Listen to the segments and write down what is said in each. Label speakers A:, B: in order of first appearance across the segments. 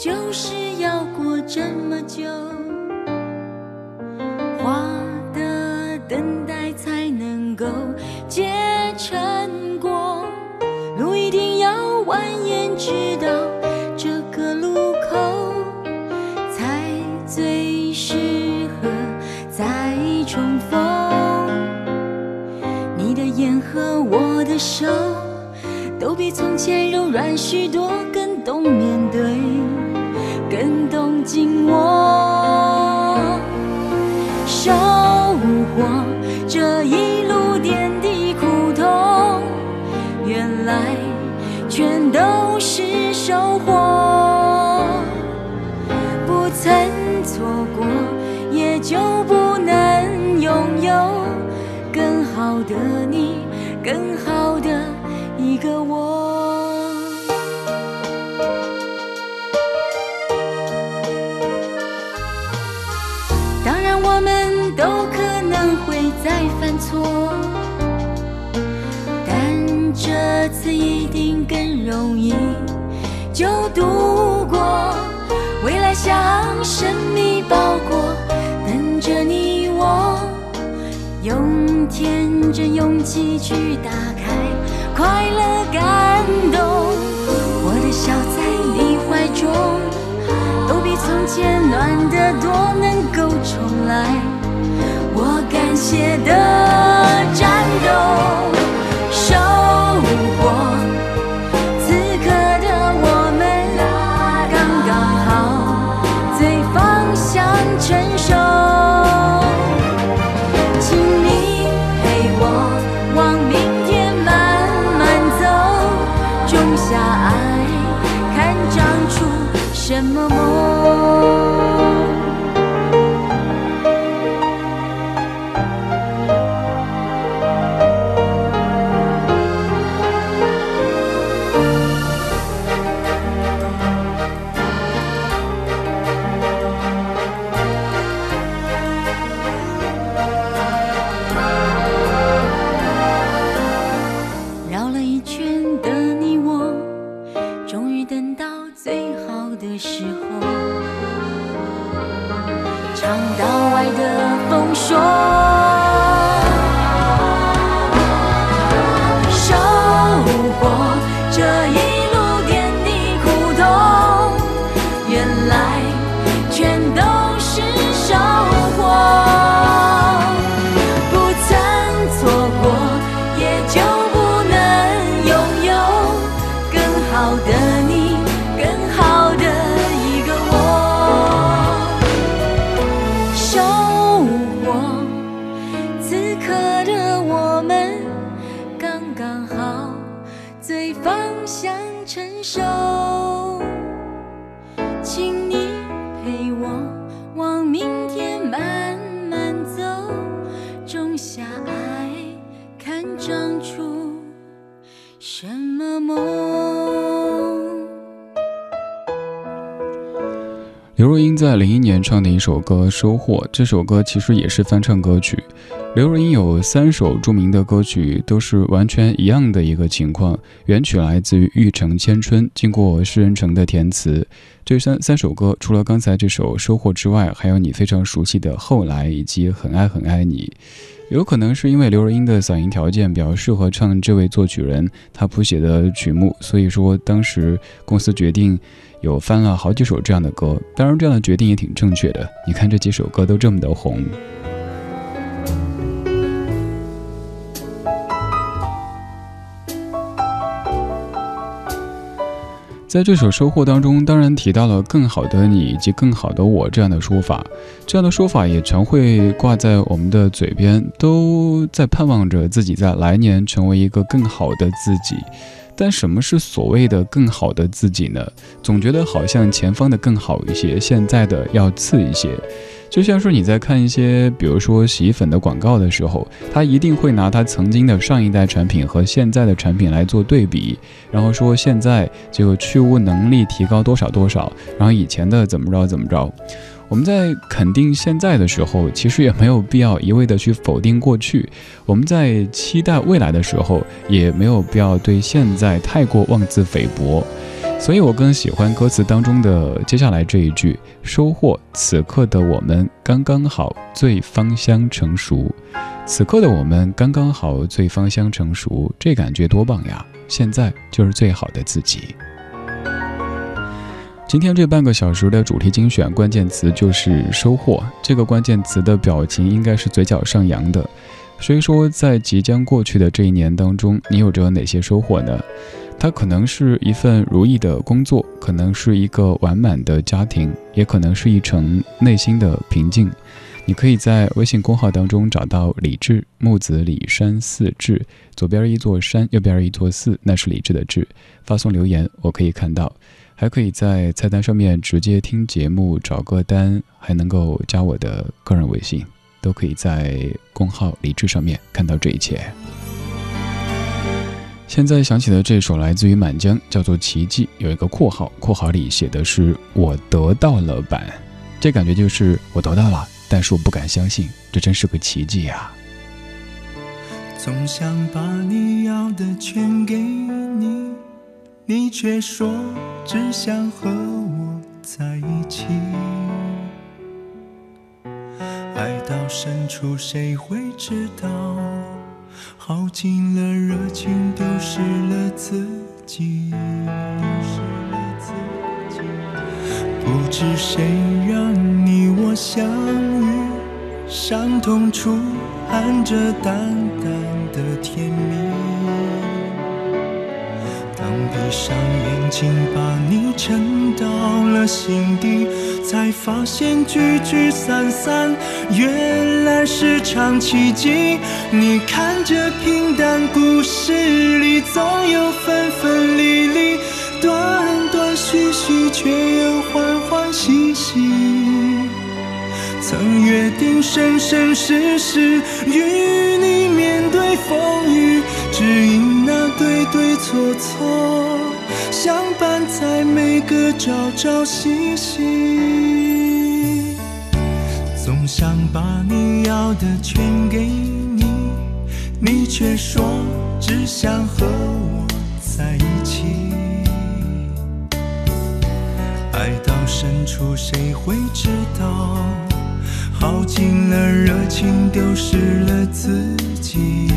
A: 就是要过这么久，花的等待才能够结成果，路一定要蜿蜒直到这个路口，才最适合再重逢。你的眼和我的手，都比从前柔软许多，更懂面对，紧握。收获这一路点滴苦痛，原来全都是收获。就度过。未来像神秘包裹，等着你我，用天真勇气去打开，快乐感动。我的笑在你怀中。都比从前暖得多，能够重来。我感谢的战斗，
B: 在零一年唱的一首歌《收获》，这首歌其实也是翻唱歌曲。刘若英有三首著名的歌曲，都是完全一样的一个情况。原曲来自于《玉城千春》，经过施人成的填词。这三三首歌，除了刚才这首《收获》之外，还有你非常熟悉的《后来》以及《很爱很爱你》。有可能是因为刘若英的嗓音条件比较适合唱这位作曲人他谱写的曲目，所以说当时公司决定有翻了好几首这样的歌。当然，这样的决定也挺正确的。你看这几首歌都这么的红。在这首收获当中，当然提到了更好的你以及更好的我这样的说法，这样的说法也常会挂在我们的嘴边，都在盼望着自己在来年成为一个更好的自己。但什么是所谓的更好的自己呢？总觉得好像前方的更好一些，现在的要次一些。就像是你在看一些，比如说洗衣粉的广告的时候，他一定会拿他曾经的上一代产品和现在的产品来做对比，然后说现在就去污能力提高多少多少，然后以前的怎么着怎么着。我们在肯定现在的时候，其实也没有必要一味的去否定过去；我们在期待未来的时候，也没有必要对现在太过妄自菲薄。所以我更喜欢歌词当中的接下来这一句：“收获此刻的我们刚刚好，最芳香成熟。”此刻的我们刚刚好，最芳香成熟，这感觉多棒呀！现在就是最好的自己。今天这半个小时的主题精选关键词就是收获。这个关键词的表情应该是嘴角上扬的。所以说，在即将过去的这一年当中，你有着哪些收获呢？它可能是一份如意的工作，可能是一个完满的家庭，也可能是一程内心的平静。你可以在微信公号当中找到李志木子李山寺志，左边一座山，右边一座寺，那是李志的志。发送留言，我可以看到。还可以在菜单上面直接听节目、找歌单，还能够加我的个人微信，都可以在公号“理智”上面看到这一切。现在想起的这首来自于满江，叫做《奇迹》，有一个括号，括号里写的是“我得到了版”，这感觉就是我得到了，但是我不敢相信，这真是个奇迹呀！
C: 总想把你要的全给你。你却说只想和我在一起，爱到深处谁会知道？耗尽了热情，丢失了自己。不知谁让你我相遇，伤痛处含着淡淡的甜蜜。闭上眼睛，把你沉到了心底，才发现聚聚散散，原来是场奇迹。你看这平淡故事里，总有分分离离，断断续续，却又欢欢喜喜。曾约定生生世世，与你面对风雨，只因那对对错错。相伴在每个朝朝夕夕，总想把你要的全给你，你却说只想和我在一起。爱到深处谁会知道？耗尽了热情，丢失了自己。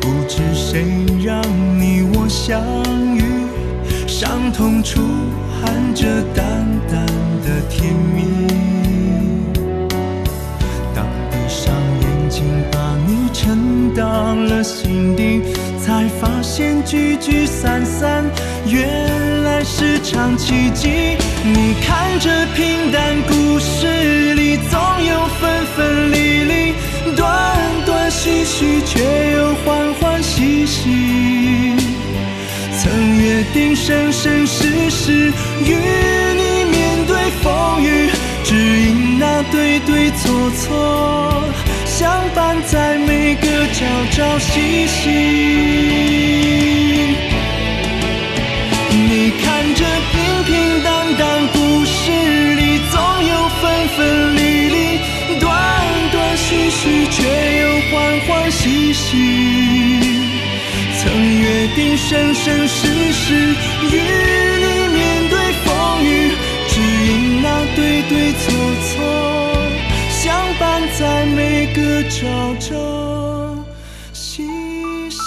C: 不知谁让你我相遇，伤痛处含着淡淡的甜蜜。当闭上眼睛，把你沉到了心底，才发现聚聚散散，原来是场奇迹。你看这平淡故事里，总有分分离离，断断续续，却又欢欢。喜喜，曾约定生生世世与你面对风雨，只因那对对错错，相伴在每个朝朝夕夕。你看这平平淡淡故事里，总有分分离离，断断续续，却又欢欢喜喜。曾约定生生世世与你面对风雨，只因那对对错错，在每个朝朝夕夕。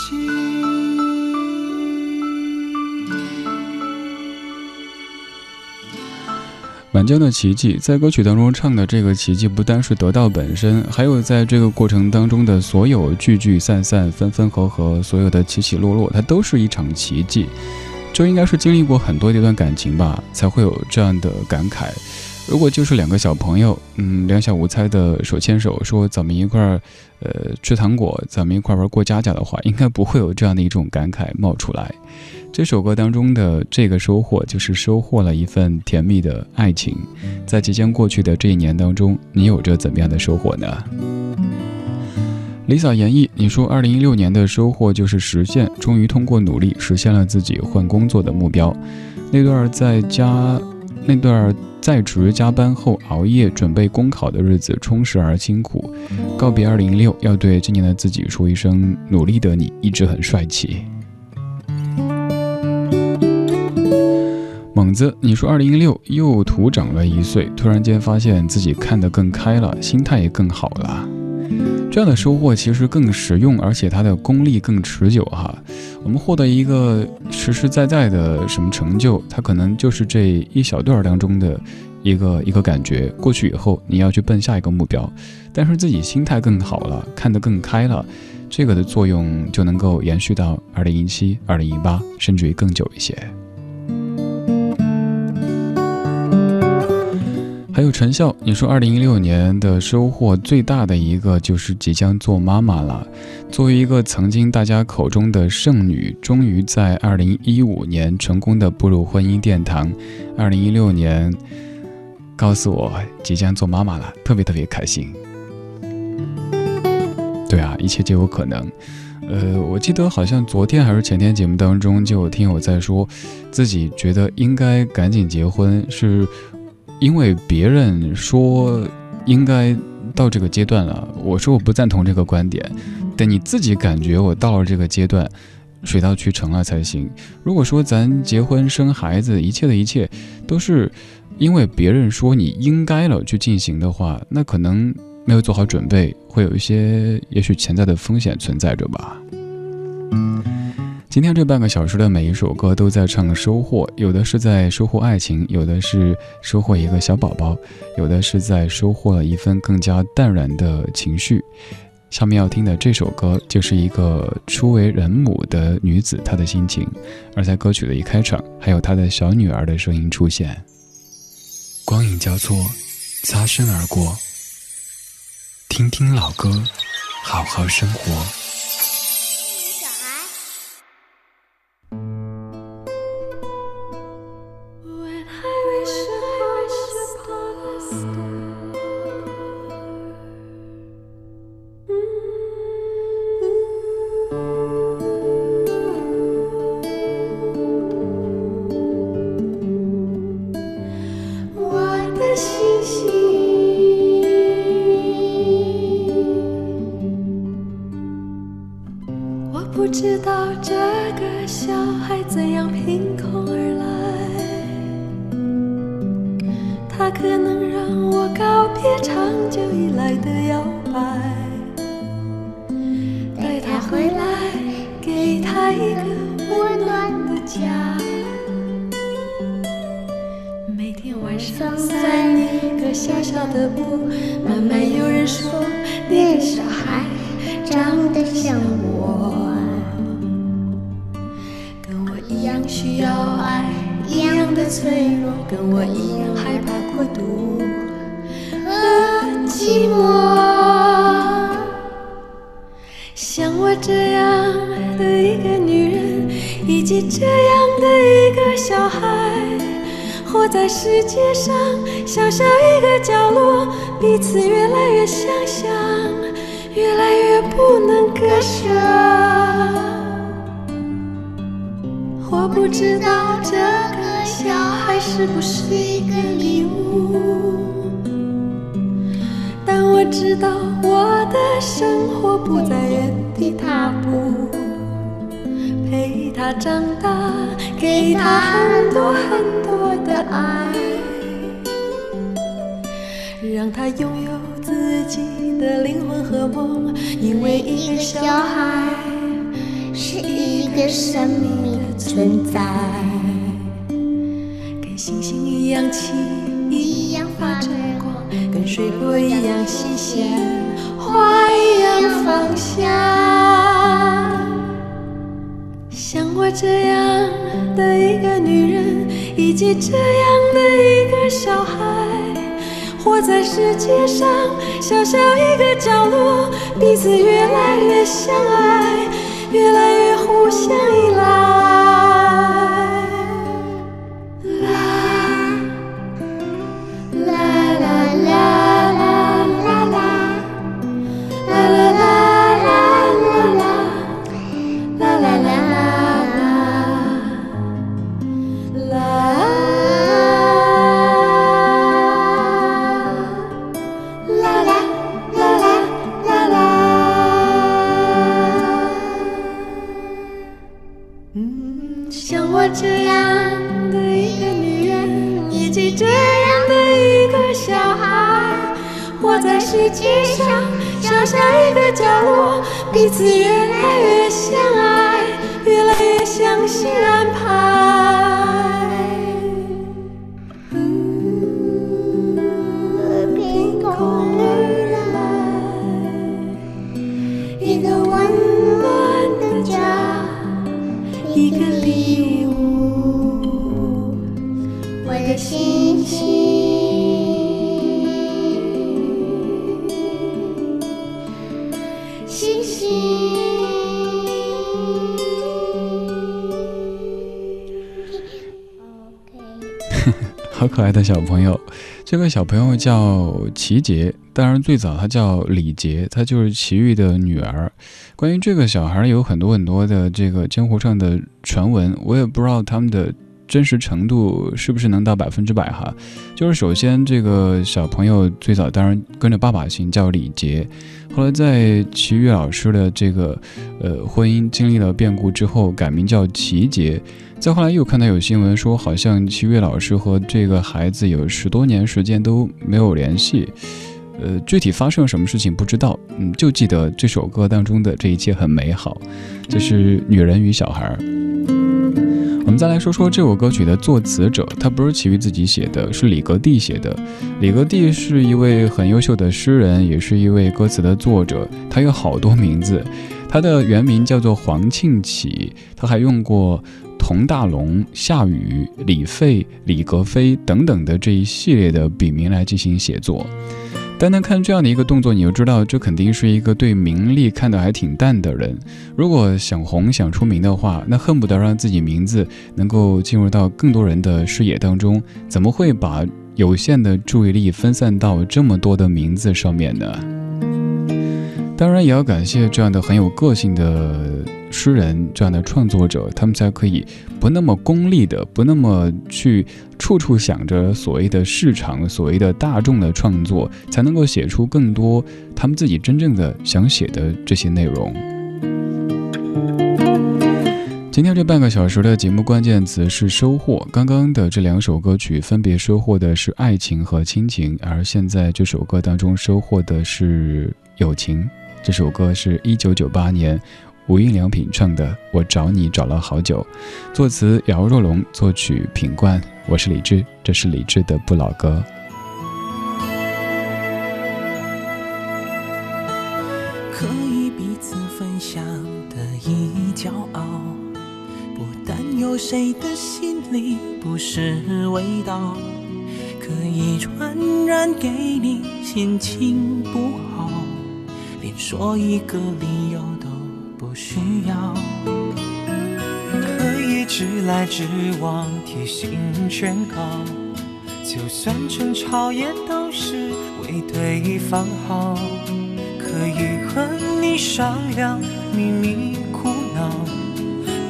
B: 满江的奇迹，在歌曲当中唱的这个奇迹，不单是得到本身，还有在这个过程当中的所有聚聚散散、分分合合，所有的起起落落，它都是一场奇迹。就应该是经历过很多一段感情吧，才会有这样的感慨。如果就是两个小朋友，嗯，两小无猜的手牵手，说咱们一块儿，呃，吃糖果，咱们一块儿玩过家家的话，应该不会有这样的一种感慨冒出来。这首歌当中的这个收获，就是收获了一份甜蜜的爱情。在即将过去的这一年当中，你有着怎么样的收获呢李嫂演绎，你说二零一六年的收获就是实现，终于通过努力实现了自己换工作的目标。那段在家，那段在职加班后熬夜准备公考的日子充实而辛苦。告别二零一六要对今年的自己说一声努力的你一直很帅气。猛子你说二零一六又徒长了一岁突然间发现自己看得更开了心态也更好了。这样的收获其实更实用，而且它的功力更持久哈。我们获得一个实实在在的什么成就，它可能就是这一小段当中的一个一个感觉。过去以后，你要去奔下一个目标，但是自己心态更好了，看得更开了，这个的作用就能够延续到二零一七、二零一八，甚至于更久一些。还有陈笑，你说二零一六年的收获最大的一个就是即将做妈妈了。作为一个曾经大家口中的剩女，终于在二零一五年成功的步入婚姻殿堂。二零一六年告诉我即将做妈妈了，特别特别开心。对啊，一切皆有可能。呃，我记得好像昨天还是前天节目当中就有听友在说，自己觉得应该赶紧结婚是。因为别人说应该到这个阶段了，我说我不赞同这个观点。等你自己感觉我到了这个阶段，水到渠成了才行。如果说咱结婚生孩子，一切的一切都是因为别人说你应该了去进行的话，那可能没有做好准备，会有一些也许潜在的风险存在着吧。今天这半个小时的每一首歌都在唱收获，有的是在收获爱情，有的是收获一个小宝宝，有的是在收获了一份更加淡然的情绪。下面要听的这首歌就是一个初为人母的女子她的心情，而在歌曲的一开场，还有她的小女儿的声音出现。光影交错，擦身而过，听听老歌，好好生活。
D: 凭空而来，它可能让我告别长久以来的摇摆，
E: 带它回来，
D: 给它一个温暖的家。每天晚上散一个小小的步，慢慢有人说，你的小孩
E: 长得像我。脆弱，跟我一样害怕
D: 孤独
E: 和寂寞。
D: 像我这样的一个女人，以及这样的一个小孩，活在世界上小小一个角落，彼此越来越相像，越来越不能割舍。我不知道这。小孩是不是一个礼物，但我知道我的生活不在原地踏步，陪他长大，给他很多很多。的爱，让他拥有自己的灵魂和梦。因为一个小孩是一个生命的存在，星星一样轻，一样发着光，跟水果一样新鲜，花一样芳香。像我这样的一个女人。以及这样的一个小孩，活在世界上小小一个角落，彼此越来越相爱，越来越互相依赖。
F: 小
B: 朋友，这个小朋友叫齐杰，当然最早他叫李杰，他就是齐豫的女儿。关于这个小孩有很多很多的这个江湖上的传闻，我也不知道他们的真实程度是不是能到百分之百哈。就是首先这个小朋友最早当然跟着爸爸姓叫李杰，后来在齐豫老师的这个呃婚姻经历了变故之后，改名叫齐杰。再后来又看到有新闻说，好像齐豫老师和这个孩子有十多年时间都没有联系，呃，具体发生了什么事情不知道，嗯，就记得这首歌当中的这一切很美好，这是《女人与小孩》。我们再来说说这首歌曲的作词者，他不是齐豫自己写的，是李格弟写的。李格弟是一位很优秀的诗人，也是一位歌词的作者，他有好多名字，他的原名叫做黄庆启，他还用过。佟大龙、夏雨、李费、李格非等等的这一系列的笔名来进行写作，单单看这样的一个动作，你就知道这肯定是一个对名利看得还挺淡的人。如果想红、想出名的话，那恨不得让自己名字能够进入到更多人的视野当中，怎么会把有限的注意力分散到这么多的名字上面呢？当然，也要感谢这样的很有个性的。诗人这样的创作者，他们才可以不那么功利的，不那么去处处想着所谓的市场、所谓的大众的创作，才能够写出更多他们自己真正的想写的这些内容。今天这半个小时的节目关键词是收获。刚刚的这两首歌曲分别收获的是爱情和亲情，而现在这首歌当中收获的是友情。这首歌是一九九八年。无印良品唱的《我找你找了好久》，作词姚若龙，作曲品冠。我是李志，这是李志的不老歌。
G: 可以彼此分享的一骄傲，不担忧谁的心里不是味道，可以传染给你心情不好，说一个理由都。不需要，可以直来直往，贴心劝告。就算争吵也都是为对方好。可以和你商量秘密苦恼，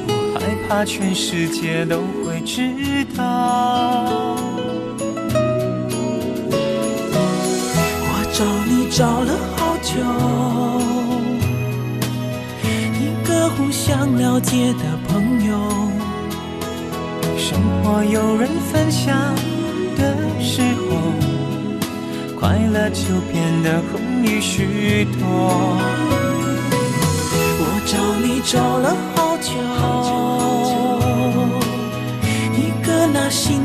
G: 不害怕全世界都会知道。我找你找了就一个。互相了解的朋友，生活有人分享的时候，快乐就变得容易许多。我找你找了好久，一个拿心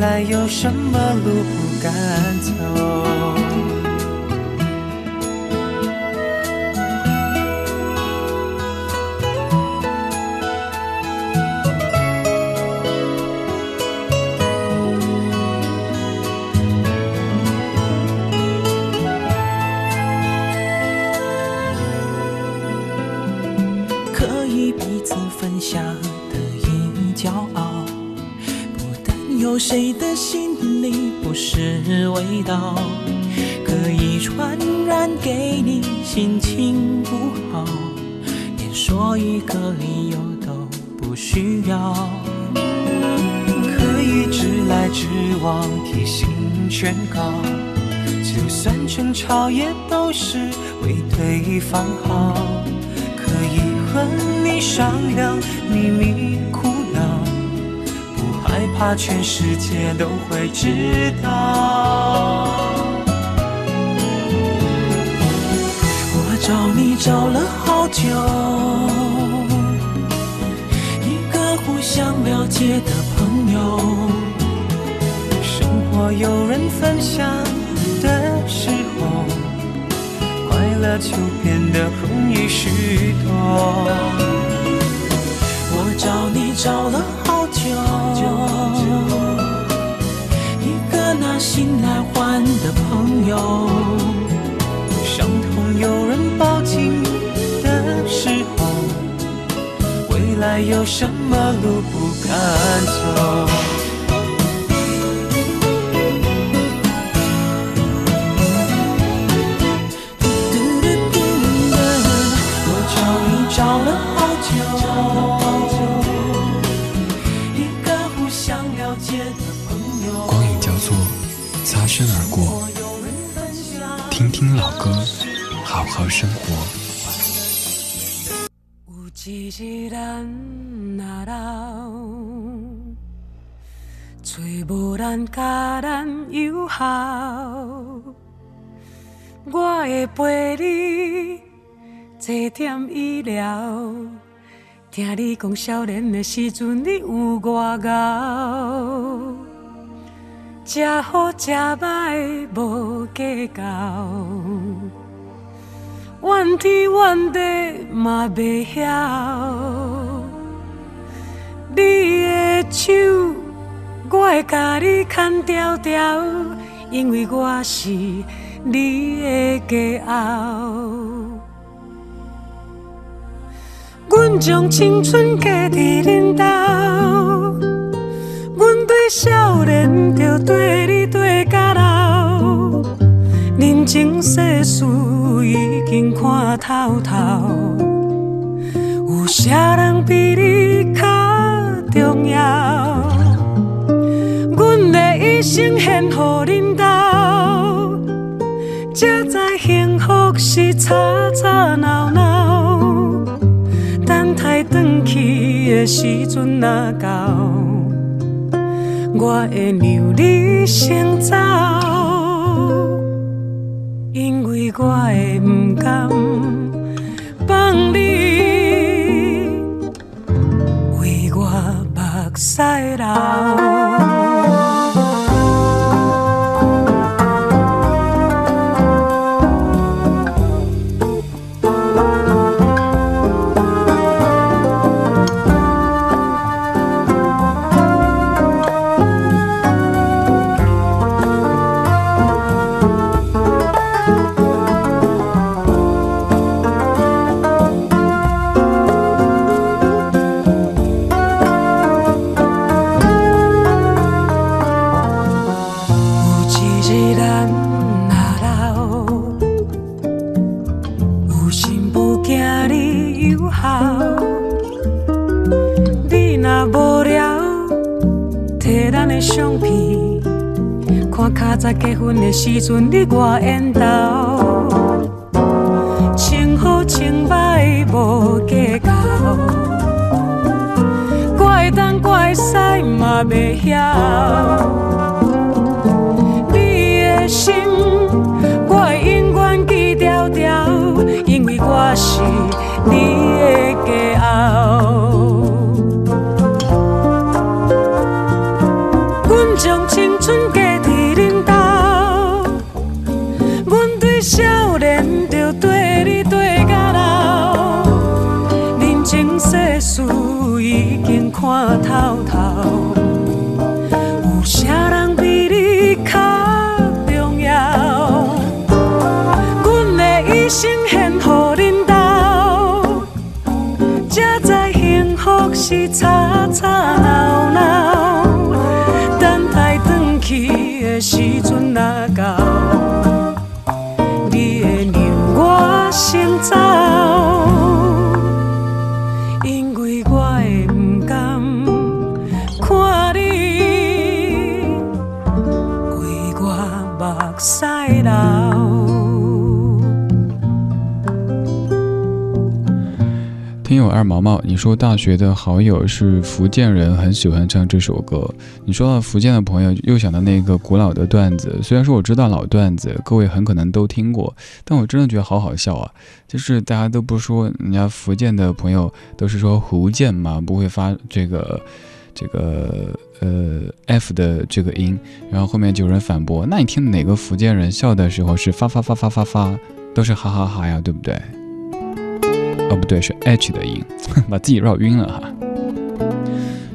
G: 来有什么路不敢走？可以彼此分享的一骄傲。有谁的心里不是味道？可以传染给你心情不好，连说一个理由都不需要。可以直来直往，提心劝告。就算争吵也都是为对方好。可以和你商量，秘密，怕全世界都会知道。我找你找了好久，一个互相了解的朋友，生活有人分享的时候，快乐就变得容易许多。我找你找了欢的朋友，伤痛有人抱紧的时候，未来有什么路不敢走？好
B: 生活。
H: 有一日咱若老，找无人甲咱友好，我会陪你坐点医疗。听你讲少年的时阵，你有偌敖，食好食歹无计较。怨天怨地嘛袂晓，你的手我会甲你牵条条，因为我是你的骄傲。阮将青春嫁伫恁兜，阮对少年就对你对甲老。人情世事已经看透透，有啥人比你较重要？阮的一生献予恁兜，才知幸福是吵吵闹闹。等待转去的时阵若到，我会让你先走。我的不甘放你为我目屎流。较早结婚的时阵你我缘投，
B: 毛毛，你说大学的好友是福建人，很喜欢唱这首歌。你说到福建的朋友，又想到那个古老的段子。虽然说我知道老段子，各位很可能都听过，但我真的觉得好好笑啊！就是大家都不说，人家福建的朋友都是说福建嘛，不会发这个这个呃 f 的这个音，然后后面就有人反驳，那你听哪个福建人笑的时候是发发发发发发，都是哈哈哈呀，对不对？哦，不对，是 h 的音，把自己绕晕了哈。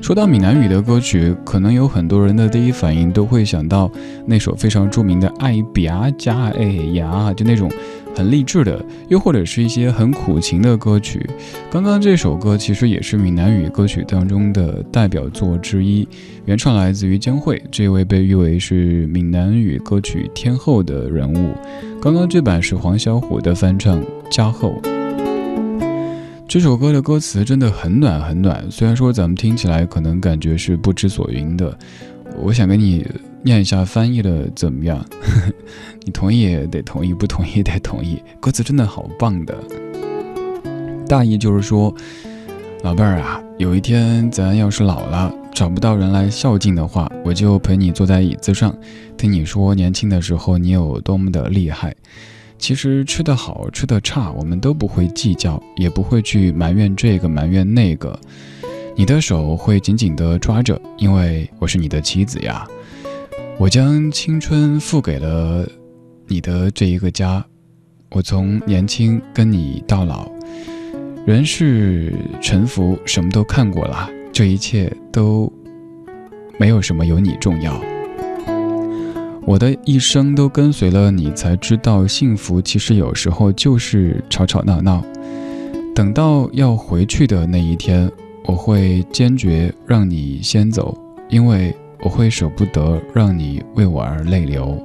B: 说到闽南语的歌曲，可能有很多人的第一反应都会想到那首非常著名的《爱比阿加哎呀》，就那种很励志的，又或者是一些很苦情的歌曲。刚刚这首歌其实也是闽南语歌曲当中的代表作之一，原创来自于江蕙，这位被誉为是闽南语歌曲天后的人物。刚刚这版是黄小琥的翻唱，加厚。这首歌的歌词真的很暖很暖，虽然说咱们听起来可能感觉是不知所云的，我想跟你念一下翻译的怎么样？你同意也得同意，不同意得同意。歌词真的好棒的，大意就是说，老伴儿啊，有一天咱要是老了，找不到人来孝敬的话，我就陪你坐在椅子上，听你说年轻的时候你有多么的厉害。其实吃得好，吃得差，我们都不会计较，也不会去埋怨这个埋怨那个。你的手会紧紧地抓着，因为我是你的妻子呀。我将青春付给了你的这一个家，我从年轻跟你到老，人世沉浮，什么都看过了，这一切都没有什么有你重要。我的一生都跟随了你，才知道幸福其实有时候就是吵吵闹闹。等到要回去的那一天，我会坚决让你先走，因为我会舍不得让你为我而泪流。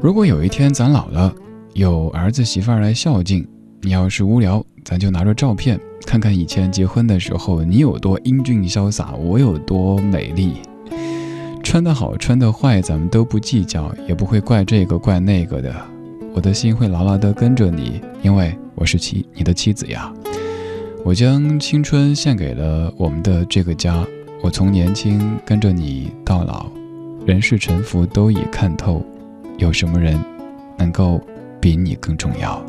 B: 如果有一天咱老了，有儿子媳妇儿来孝敬，你要是无聊，咱就拿着照片看看以前结婚的时候，你有多英俊潇洒，我有多美丽。穿得好，穿得坏，咱们都不计较，也不会怪这个怪那个的。我的心会牢牢地跟着你，因为我是妻，你的妻子呀。我将青春献给了我们的这个家，我从年轻跟着你到老，人世沉浮都已看透，有什么人能够比你更重要？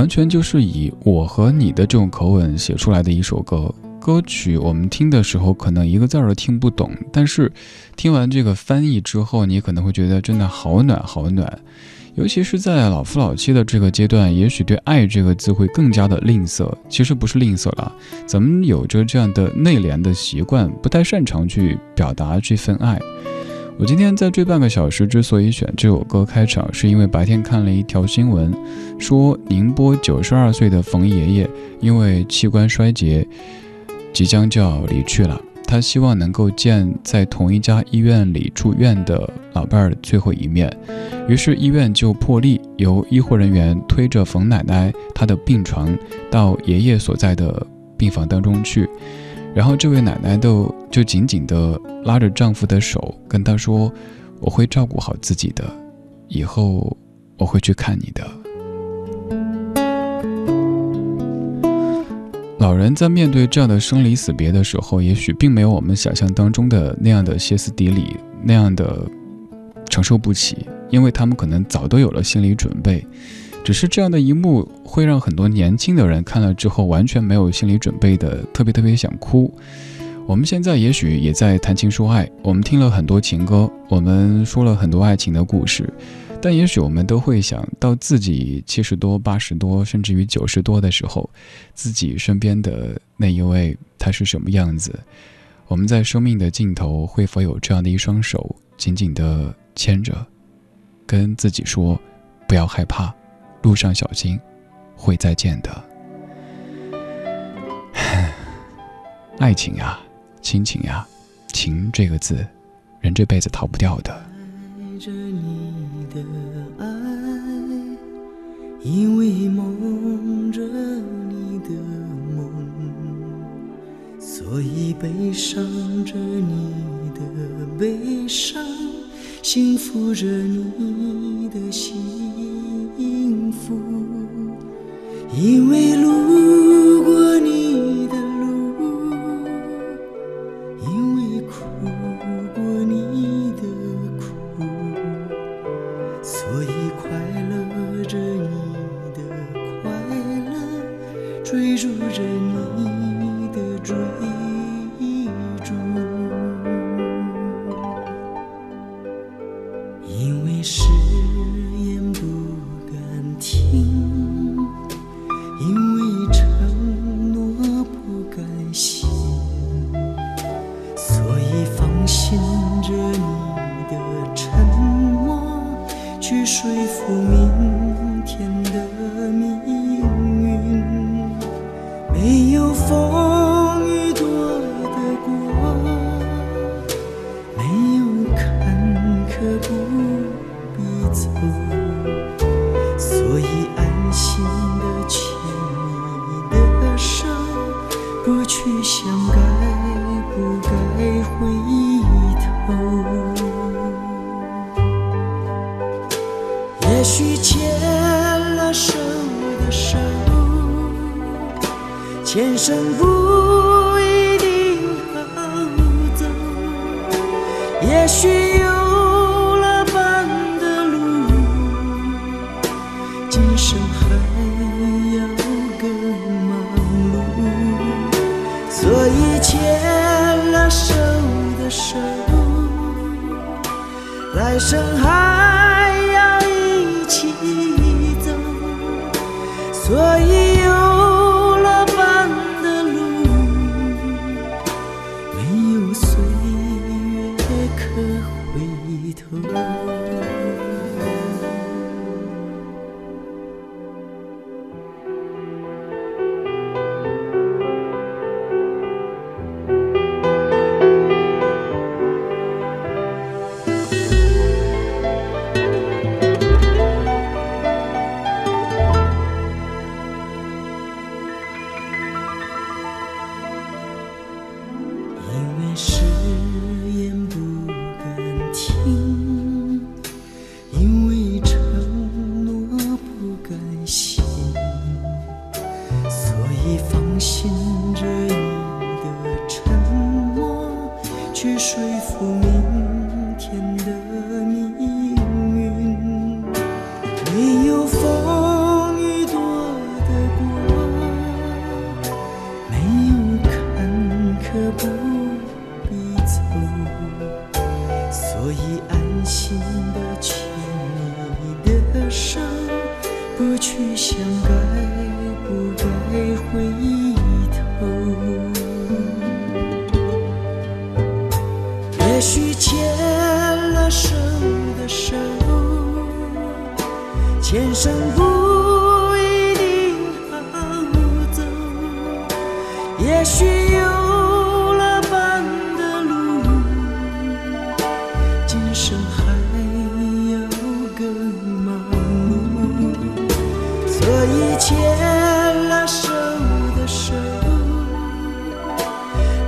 B: 完全就是以我和你的这种口吻写出来的一首歌。歌曲我们听的时候可能一个字儿都听不懂，但是听完这个翻译之后，你可能会觉得真的好暖好暖。尤其是在老夫老妻的这个阶段，也许对“爱”这个字会更加的吝啬。其实不是吝啬了，咱们有着这样的内敛的习惯，不太擅长去表达这份爱。我今天在这半个小时之所以选这首歌开场，是因为白天看了一条新闻，说宁波九十二岁的冯爷爷因为器官衰竭，即将就要离去了。他希望能够见在同一家医院里住院的老伴儿最后一面，于是医院就破例由医护人员推着冯奶奶她的病床到爷爷所在的病房当中去。然后这位奶奶都就紧紧地拉着丈夫的手，跟他说：“我会照顾好自己的，以后我会去看你的。”老人在面对这样的生离死别的时候，也许并没有我们想象当中的那样的歇斯底里，那样的承受不起，因为他们可能早都有了心理准备。只是这样的一幕会让很多年轻的人看了之后完全没有心理准备的，特别特别想哭。我们现在也许也在谈情说爱，我们听了很多情歌，我们说了很多爱情的故事，但也许我们都会想到自己七十多、八十多，甚至于九十多的时候，自己身边的那一位他是什么样子？我们在生命的尽头会否有这样的一双手紧紧地牵着，跟自己说不要害怕。路上小心，会再见的。爱情呀，亲情呀，情这个字，人这辈子逃不掉的。
I: 爱着你的爱，因为梦着你的梦，所以悲伤着你的悲伤。幸福着你的心福，因为路过你去说服明天的所以牵了手的手，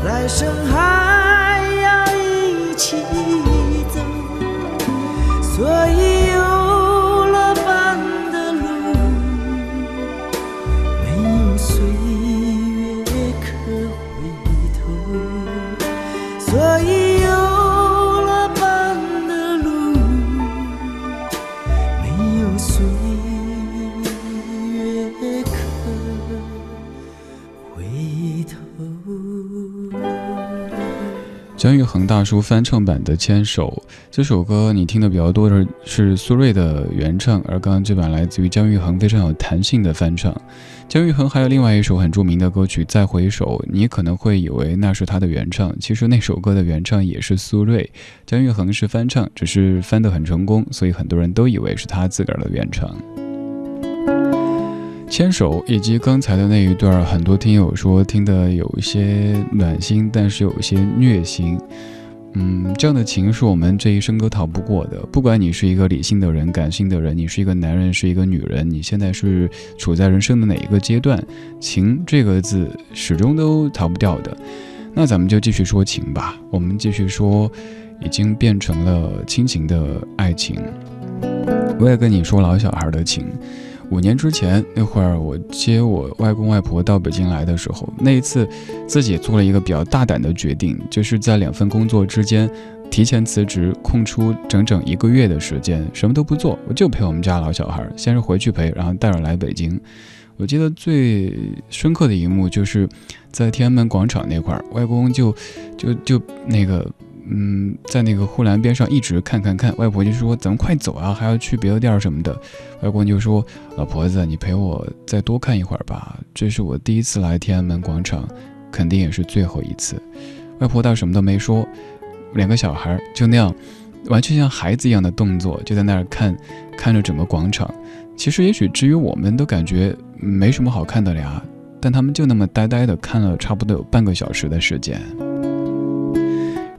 I: 来生还要一起
B: 恒大叔翻唱版的《牵手》这首歌，你听的比较多的是苏芮的原唱，而刚刚这版来自于姜育恒非常有弹性的翻唱。姜育恒还有另外一首很著名的歌曲《再回首》，你可能会以为那是他的原唱，其实那首歌的原唱也是苏芮，姜育恒是翻唱，只是翻得很成功，所以很多人都以为是他自个儿的原唱。牵手以及刚才的那一段，很多听友说听得有一些暖心，但是有一些虐心。嗯，这样的情是我们这一生都逃不过的。不管你是一个理性的人、感性的人，你是一个男人，是一个女人，你现在是处在人生的哪一个阶段，情这个字始终都逃不掉的。那咱们就继续说情吧，我们继续说已经变成了亲情的爱情。我也跟你说老小孩的情。五年之前那会儿，我接我外公外婆到北京来的时候，那一次自己做了一个比较大胆的决定，就是在两份工作之间提前辞职，空出整整一个月的时间，什么都不做，我就陪我们家老小孩，先是回去陪，然后带着来北京。我记得最深刻的一幕就是在天安门广场那块儿，外公就就就那个。嗯，在那个护栏边上一直看看看，外婆就说：“咱们快走啊，还要去别的店儿什么的。”外公就说：“老婆子，你陪我再多看一会儿吧，这是我第一次来天安门广场，肯定也是最后一次。”外婆倒什么都没说，两个小孩就那样，完全像孩子一样的动作，就在那儿看，看着整个广场。其实也许至于我们都感觉没什么好看的呀，但他们就那么呆呆的看了差不多有半个小时的时间。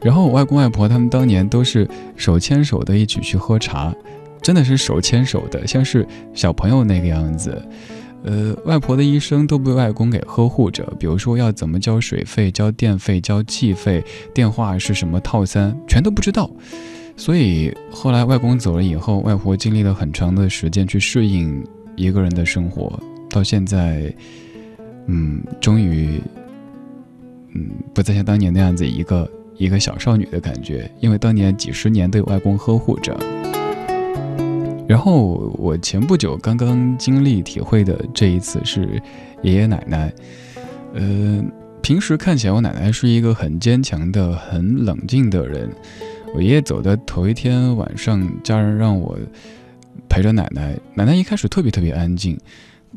B: 然后我外公外婆他们当年都是手牵手的一起去喝茶，真的是手牵手的，像是小朋友那个样子。呃，外婆的一生都被外公给呵护着，比如说要怎么交水费、交电费、交气费，电话是什么套餐，全都不知道。所以后来外公走了以后，外婆经历了很长的时间去适应一个人的生活，到现在，嗯，终于，嗯，不再像当年那样子一个。一个小少女的感觉，因为当年几十年被外公呵护着。然后我前不久刚刚经历体会的这一次是爷爷奶奶。呃，平时看起来我奶奶是一个很坚强的、很冷静的人。我爷爷走的头一天晚上，家人让我陪着奶奶。奶奶一开始特别特别安静，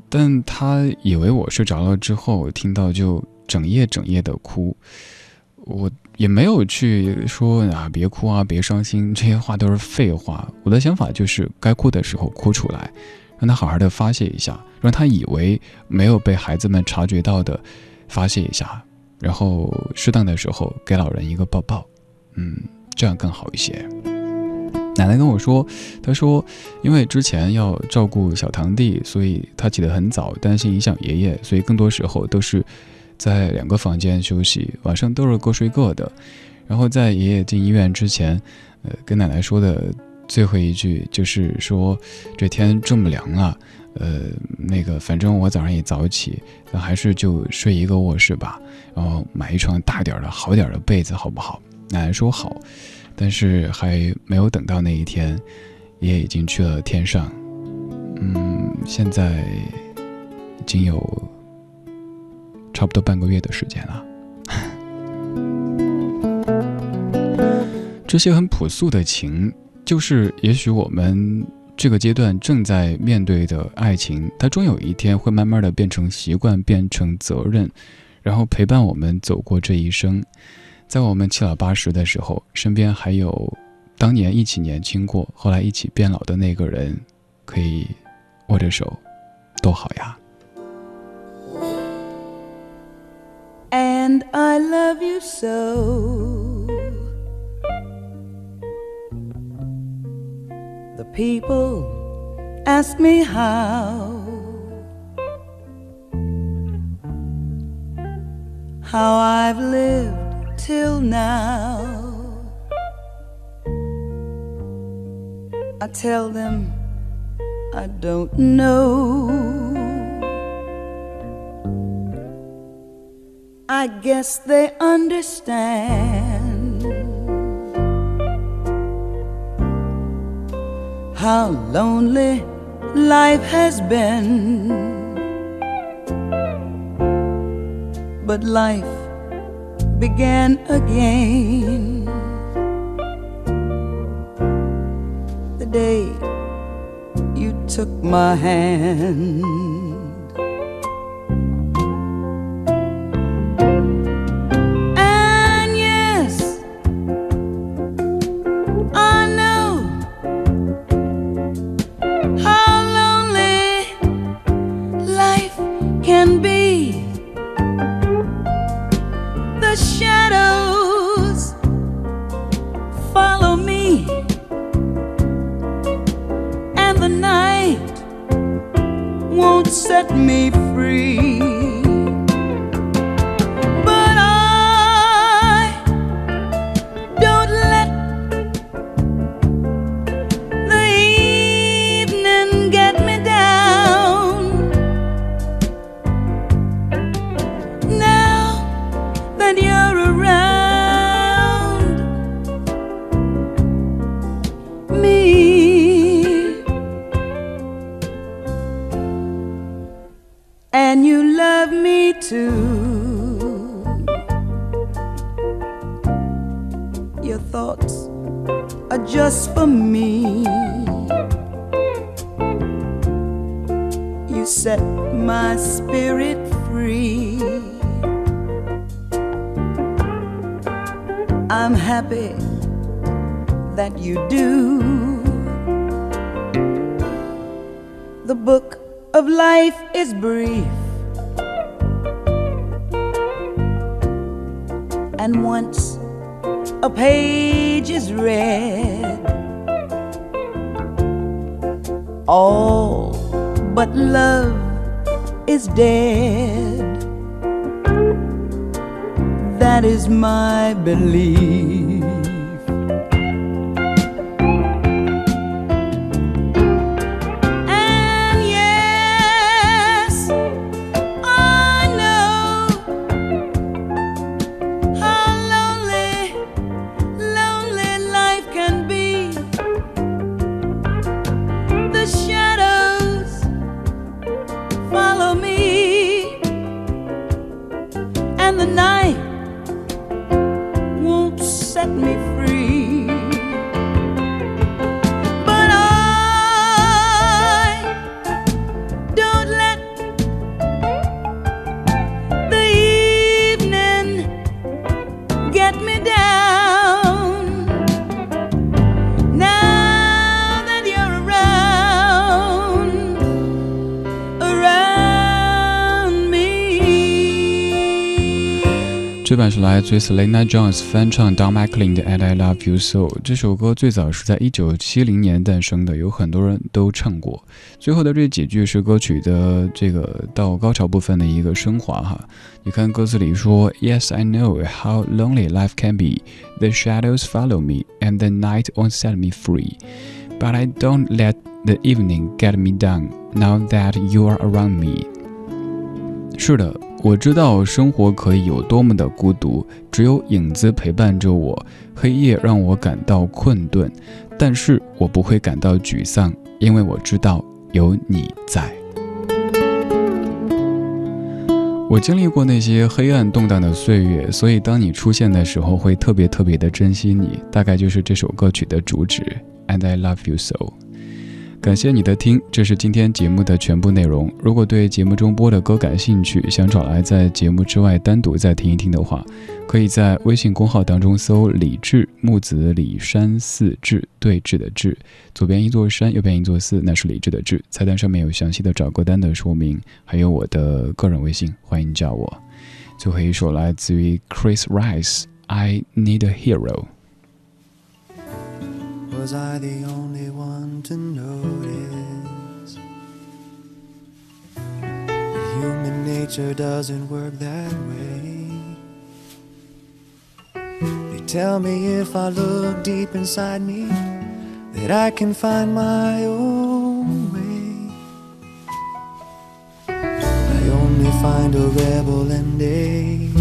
B: 但她以为我睡着了之后，听到就整夜整夜的哭。我。也没有去说啊，别哭啊，别伤心，这些话都是废话。我的想法就是，该哭的时候哭出来，让他好好的发泄一下，让他以为没有被孩子们察觉到的发泄一下，然后适当的时候给老人一个抱抱，嗯，这样更好一些。奶奶跟我说，她说，因为之前要照顾小堂弟，所以她起得很早，担心影响爷爷，所以更多时候都是。在两个房间休息，晚上都是各睡各的。然后在爷爷进医院之前，呃，跟奶奶说的最后一句就是说：“这天这么凉啊，呃，那个反正我早上也早起，那还是就睡一个卧室吧。然后买一床大点的好点的被子，好不好？”奶奶说好，但是还没有等到那一天，爷爷已经去了天上。嗯，现在已经有。差不多半个月的时间了，这些很朴素的情，就是也许我们这个阶段正在面对的爱情，它终有一天会慢慢的变成习惯，变成责任，然后陪伴我们走过这一生。在我们七老八十的时候，身边还有当年一起年轻过，后来一起变老的那个人，可以握着手，多好呀
J: ！and I love you so. The people ask me how, how I've lived till now. I tell them I don't know. I guess they understand how lonely life has been. But life began again the day you took my hand. Free. I'm happy that you do. The book of life is brief. And once a page is read, all but love is dead. That is my belief.
B: 这版是来自于 Selena Jones 翻唱 Don McLean 的《And I Love You So》。这首歌最早是在一九七零年诞生的，有很多人都唱过。最后的这几句是歌曲的这个到高潮部分的一个升华哈。你看歌词里说：“Yes, I know how lonely life can be. The shadows follow me, and the night won't set me free. But I don't let the evening get me down. Now that you are around me.” 是的， 我知道生活可以有多么的孤独，只有影子陪伴着我，黑夜让我感到困顿，但是我不会感到沮丧，因为我知道有你在。我经历过那些黑暗动荡的岁月，所以当你出现的时候，会特别特别的珍惜你。大概就是这首歌曲的主旨，And I love you so。感谢你的听，这是今天节目的全部内容。如果对节目中播的歌感兴趣，想找来在节目之外单独再听一听的话，可以在微信公号当中搜“李志木子李山寺志对峙的志”，左边一座山，右边一座寺，那是李志的志。菜单上面有详细的找歌单的说明，还有我的个人微信，欢迎加我。最后一首来自于 Chris Rice，I Need a Hero。
K: Was I the only one to notice? that Human nature doesn't work that way. They tell me if I look deep inside me, that I can find my own way. I only find a rebel and a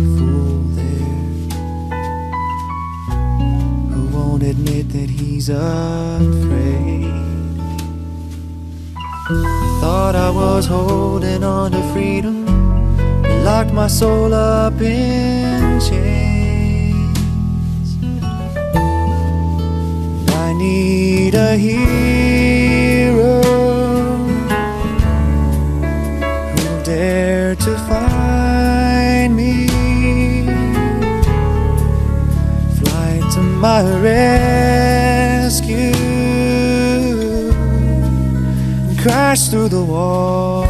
K: admit that he's afraid. Thought I was holding on to freedom, locked my soul up in chains. I need a hero my rescue and crash through the wall.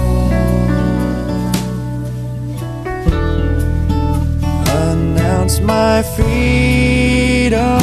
K: Announce my freedom,